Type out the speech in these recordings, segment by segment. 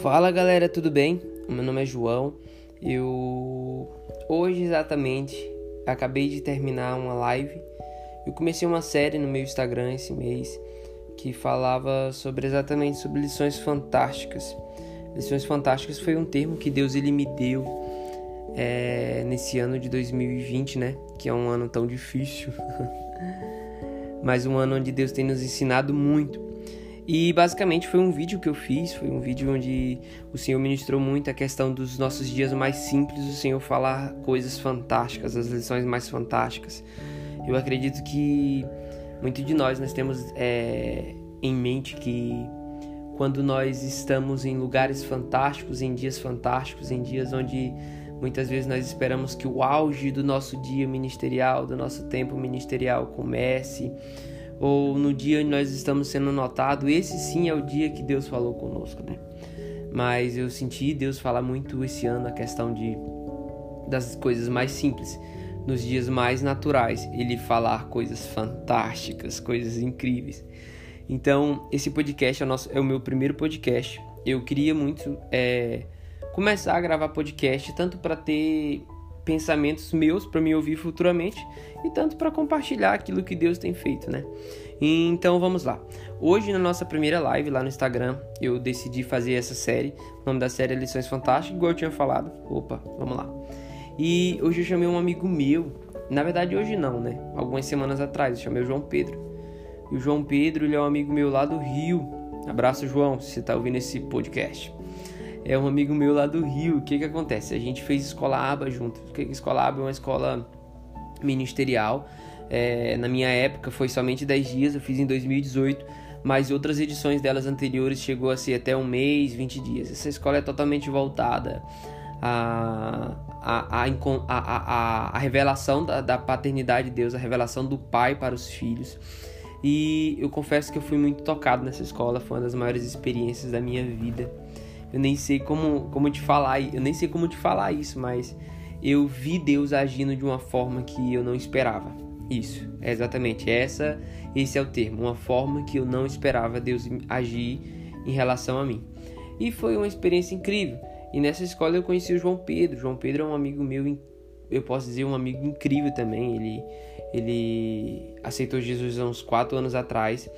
Fala galera, tudo bem? Meu nome é João. Eu hoje exatamente acabei de terminar uma live. Eu comecei uma série no meu Instagram esse mês que falava sobre exatamente sobre lições fantásticas. Lições fantásticas foi um termo que Deus ele me deu é, nesse ano de 2020, né? Que é um ano tão difícil, mas um ano onde Deus tem nos ensinado muito. E basicamente foi um vídeo que eu fiz, foi um vídeo onde o Senhor ministrou muito a questão dos nossos dias mais simples, o Senhor falar coisas fantásticas, as lições mais fantásticas. Eu acredito que muito de nós nós temos é, em mente que quando nós estamos em lugares fantásticos, em dias fantásticos, em dias onde muitas vezes nós esperamos que o auge do nosso dia ministerial, do nosso tempo ministerial comece, ou no dia onde nós estamos sendo notados, esse sim é o dia que Deus falou conosco, né? Mas eu senti Deus falar muito esse ano a questão de das coisas mais simples, nos dias mais naturais, ele falar coisas fantásticas, coisas incríveis. Então, esse podcast é o, nosso, é o meu primeiro podcast. Eu queria muito é, começar a gravar podcast, tanto para ter pensamentos meus para me ouvir futuramente e tanto para compartilhar aquilo que Deus tem feito, né? Então vamos lá. Hoje na nossa primeira live lá no Instagram, eu decidi fazer essa série. O nome da série é Lições Fantásticas, igual eu tinha falado. Opa, vamos lá. E hoje eu chamei um amigo meu. Na verdade hoje não, né? Algumas semanas atrás eu chamei o João Pedro. E o João Pedro, ele é um amigo meu lá do Rio. Abraço, João, se você tá ouvindo esse podcast é um amigo meu lá do Rio. O que que acontece? A gente fez escola aba junto. O que escola aba é uma escola ministerial. É, na minha época foi somente 10 dias, eu fiz em 2018, mas outras edições delas anteriores chegou a ser até um mês, 20 dias. Essa escola é totalmente voltada à, à revelação da, da paternidade de Deus, a revelação do Pai para os filhos. E eu confesso que eu fui muito tocado nessa escola, foi uma das maiores experiências da minha vida. Eu nem sei como, como te falar, eu nem sei como te falar isso, mas eu vi Deus agindo de uma forma que eu não esperava. Isso, é exatamente essa, esse é o termo, uma forma que eu não esperava Deus agir em relação a mim. E foi uma experiência incrível. E nessa escola eu conheci o João Pedro. João Pedro é um amigo meu, eu posso dizer um amigo incrível também. Ele ele aceitou Jesus há uns quatro anos atrás.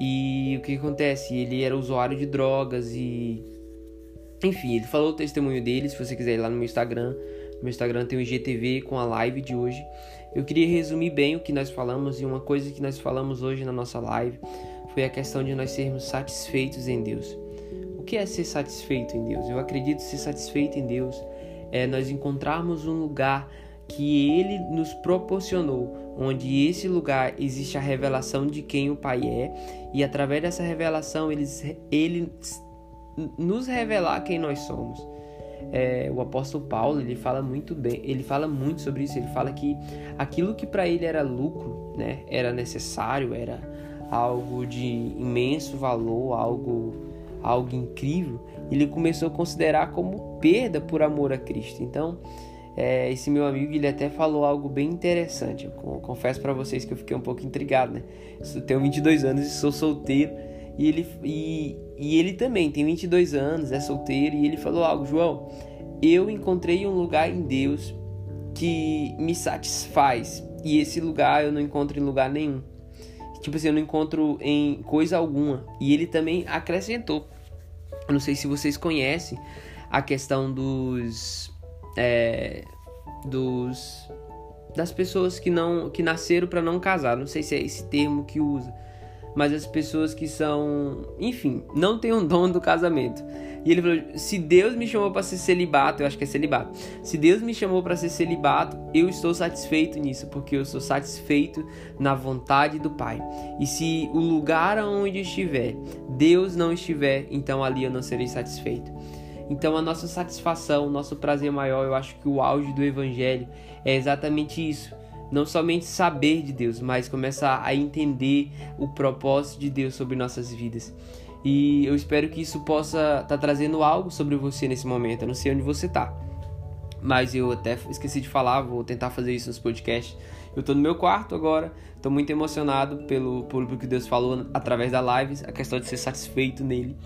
E o que acontece? Ele era usuário de drogas e enfim, ele falou o testemunho dele, se você quiser ir lá no meu Instagram. No meu Instagram tem o IGTV com a live de hoje. Eu queria resumir bem o que nós falamos e uma coisa que nós falamos hoje na nossa live foi a questão de nós sermos satisfeitos em Deus. O que é ser satisfeito em Deus? Eu acredito ser satisfeito em Deus é nós encontrarmos um lugar que ele nos proporcionou, onde esse lugar existe a revelação de quem o Pai é, e através dessa revelação ele, ele nos revelar quem nós somos. É, o apóstolo Paulo ele fala muito bem, ele fala muito sobre isso. Ele fala que aquilo que para ele era lucro, né, era necessário, era algo de imenso valor, algo, algo incrível. Ele começou a considerar como perda por amor a Cristo. Então, é, esse meu amigo ele até falou algo bem interessante. Eu confesso para vocês que eu fiquei um pouco intrigado, né? Eu tenho 22 anos e sou solteiro e ele, e, e ele também tem 22 anos, é solteiro, e ele falou algo, João, eu encontrei um lugar em Deus que me satisfaz, e esse lugar eu não encontro em lugar nenhum. Tipo assim, eu não encontro em coisa alguma. E ele também acrescentou. Não sei se vocês conhecem a questão dos. É, dos das pessoas que não que nasceram para não casar. Não sei se é esse termo que usa mas as pessoas que são, enfim, não têm um dom do casamento. E ele falou: se Deus me chamou para ser celibato, eu acho que é celibato. Se Deus me chamou para ser celibato, eu estou satisfeito nisso, porque eu sou satisfeito na vontade do Pai. E se o lugar onde estiver, Deus não estiver, então ali eu não serei satisfeito. Então a nossa satisfação, o nosso prazer maior, eu acho que o auge do evangelho é exatamente isso não somente saber de Deus, mas começar a entender o propósito de Deus sobre nossas vidas. E eu espero que isso possa estar tá trazendo algo sobre você nesse momento. Eu não sei onde você está, mas eu até esqueci de falar, vou tentar fazer isso nos podcasts. Eu estou no meu quarto agora, estou muito emocionado pelo público que Deus falou através da live, a questão de ser satisfeito nele.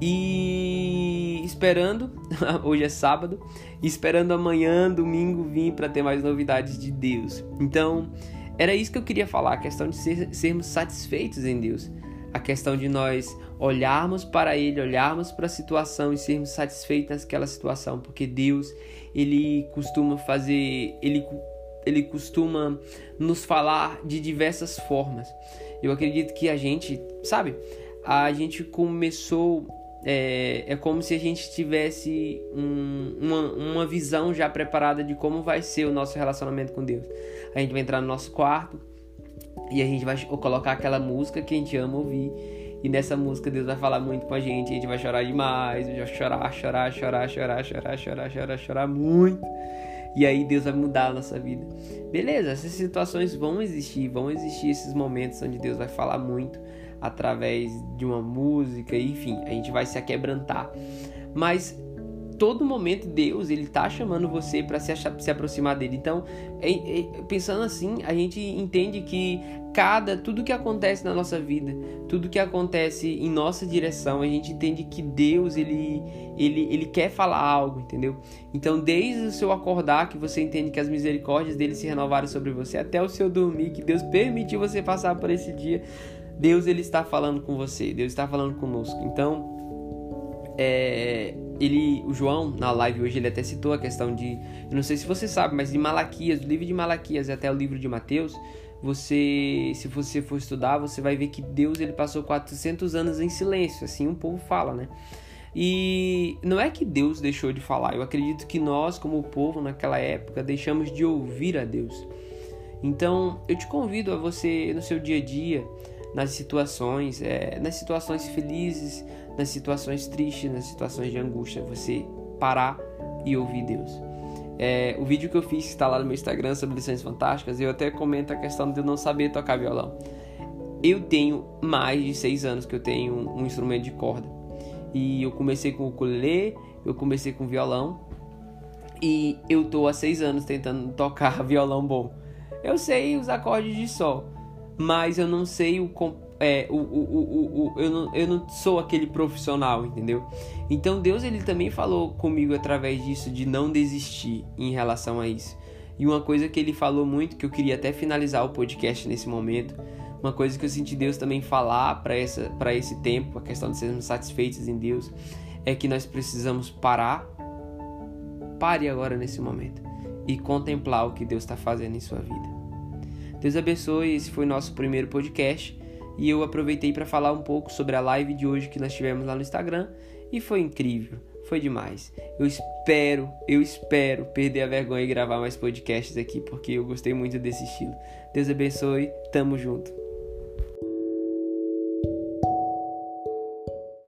E esperando, hoje é sábado, esperando amanhã, domingo, vir para ter mais novidades de Deus. Então, era isso que eu queria falar, a questão de ser, sermos satisfeitos em Deus. A questão de nós olharmos para Ele, olharmos para a situação e sermos satisfeitos naquela situação, porque Deus, Ele costuma fazer, Ele, Ele costuma nos falar de diversas formas. Eu acredito que a gente, sabe, a gente começou é, é como se a gente tivesse um, uma, uma visão já preparada de como vai ser o nosso relacionamento com Deus. A gente vai entrar no nosso quarto e a gente vai colocar aquela música que a gente ama ouvir. E nessa música Deus vai falar muito com a gente, a gente vai chorar demais, vai chorar, chorar, chorar, chorar, chorar, chorar, chorar, chorar muito. E aí Deus vai mudar a nossa vida. Beleza, essas situações vão existir, vão existir esses momentos onde Deus vai falar muito através de uma música, enfim, a gente vai se aquebrantar. Mas todo momento Deus ele tá chamando você para se, se aproximar dele. Então, é, é, pensando assim, a gente entende que cada tudo que acontece na nossa vida, tudo que acontece em nossa direção, a gente entende que Deus ele ele, ele quer falar algo, entendeu? Então, desde o seu acordar que você entende que as misericórdias dele se renovaram sobre você, até o seu dormir que Deus permitiu você passar por esse dia, Deus ele está falando com você, Deus está falando conosco. Então, é, ele, o João na live hoje ele até citou a questão de, eu não sei se você sabe, mas de Malaquias, do livro de Malaquias e até o livro de Mateus, você, se você for estudar, você vai ver que Deus ele passou 400 anos em silêncio, assim o povo fala, né? E não é que Deus deixou de falar, eu acredito que nós, como povo naquela época, deixamos de ouvir a Deus. Então, eu te convido a você no seu dia a dia nas situações, é, nas situações felizes, nas situações tristes, nas situações de angústia, você parar e ouvir Deus. É, o vídeo que eu fiz está lá no meu Instagram sobre lições fantásticas, eu até comento a questão de eu não saber tocar violão. Eu tenho mais de seis anos que eu tenho um, um instrumento de corda. E eu comecei com o ukulele, eu comecei com violão. E eu tô há seis anos tentando tocar violão bom. Eu sei os acordes de sol, mas eu não sei o, é, o, o, o, o, eu, não, eu não sou aquele profissional, entendeu? Então Deus ele também falou comigo através disso de não desistir em relação a isso. E uma coisa que ele falou muito, que eu queria até finalizar o podcast nesse momento, uma coisa que eu senti Deus também falar para esse tempo, a questão de sermos satisfeitos em Deus, é que nós precisamos parar, pare agora nesse momento e contemplar o que Deus está fazendo em sua vida. Deus abençoe, esse foi nosso primeiro podcast e eu aproveitei para falar um pouco sobre a live de hoje que nós tivemos lá no Instagram e foi incrível, foi demais. Eu espero, eu espero perder a vergonha e gravar mais podcasts aqui porque eu gostei muito desse estilo. Deus abençoe, tamo junto.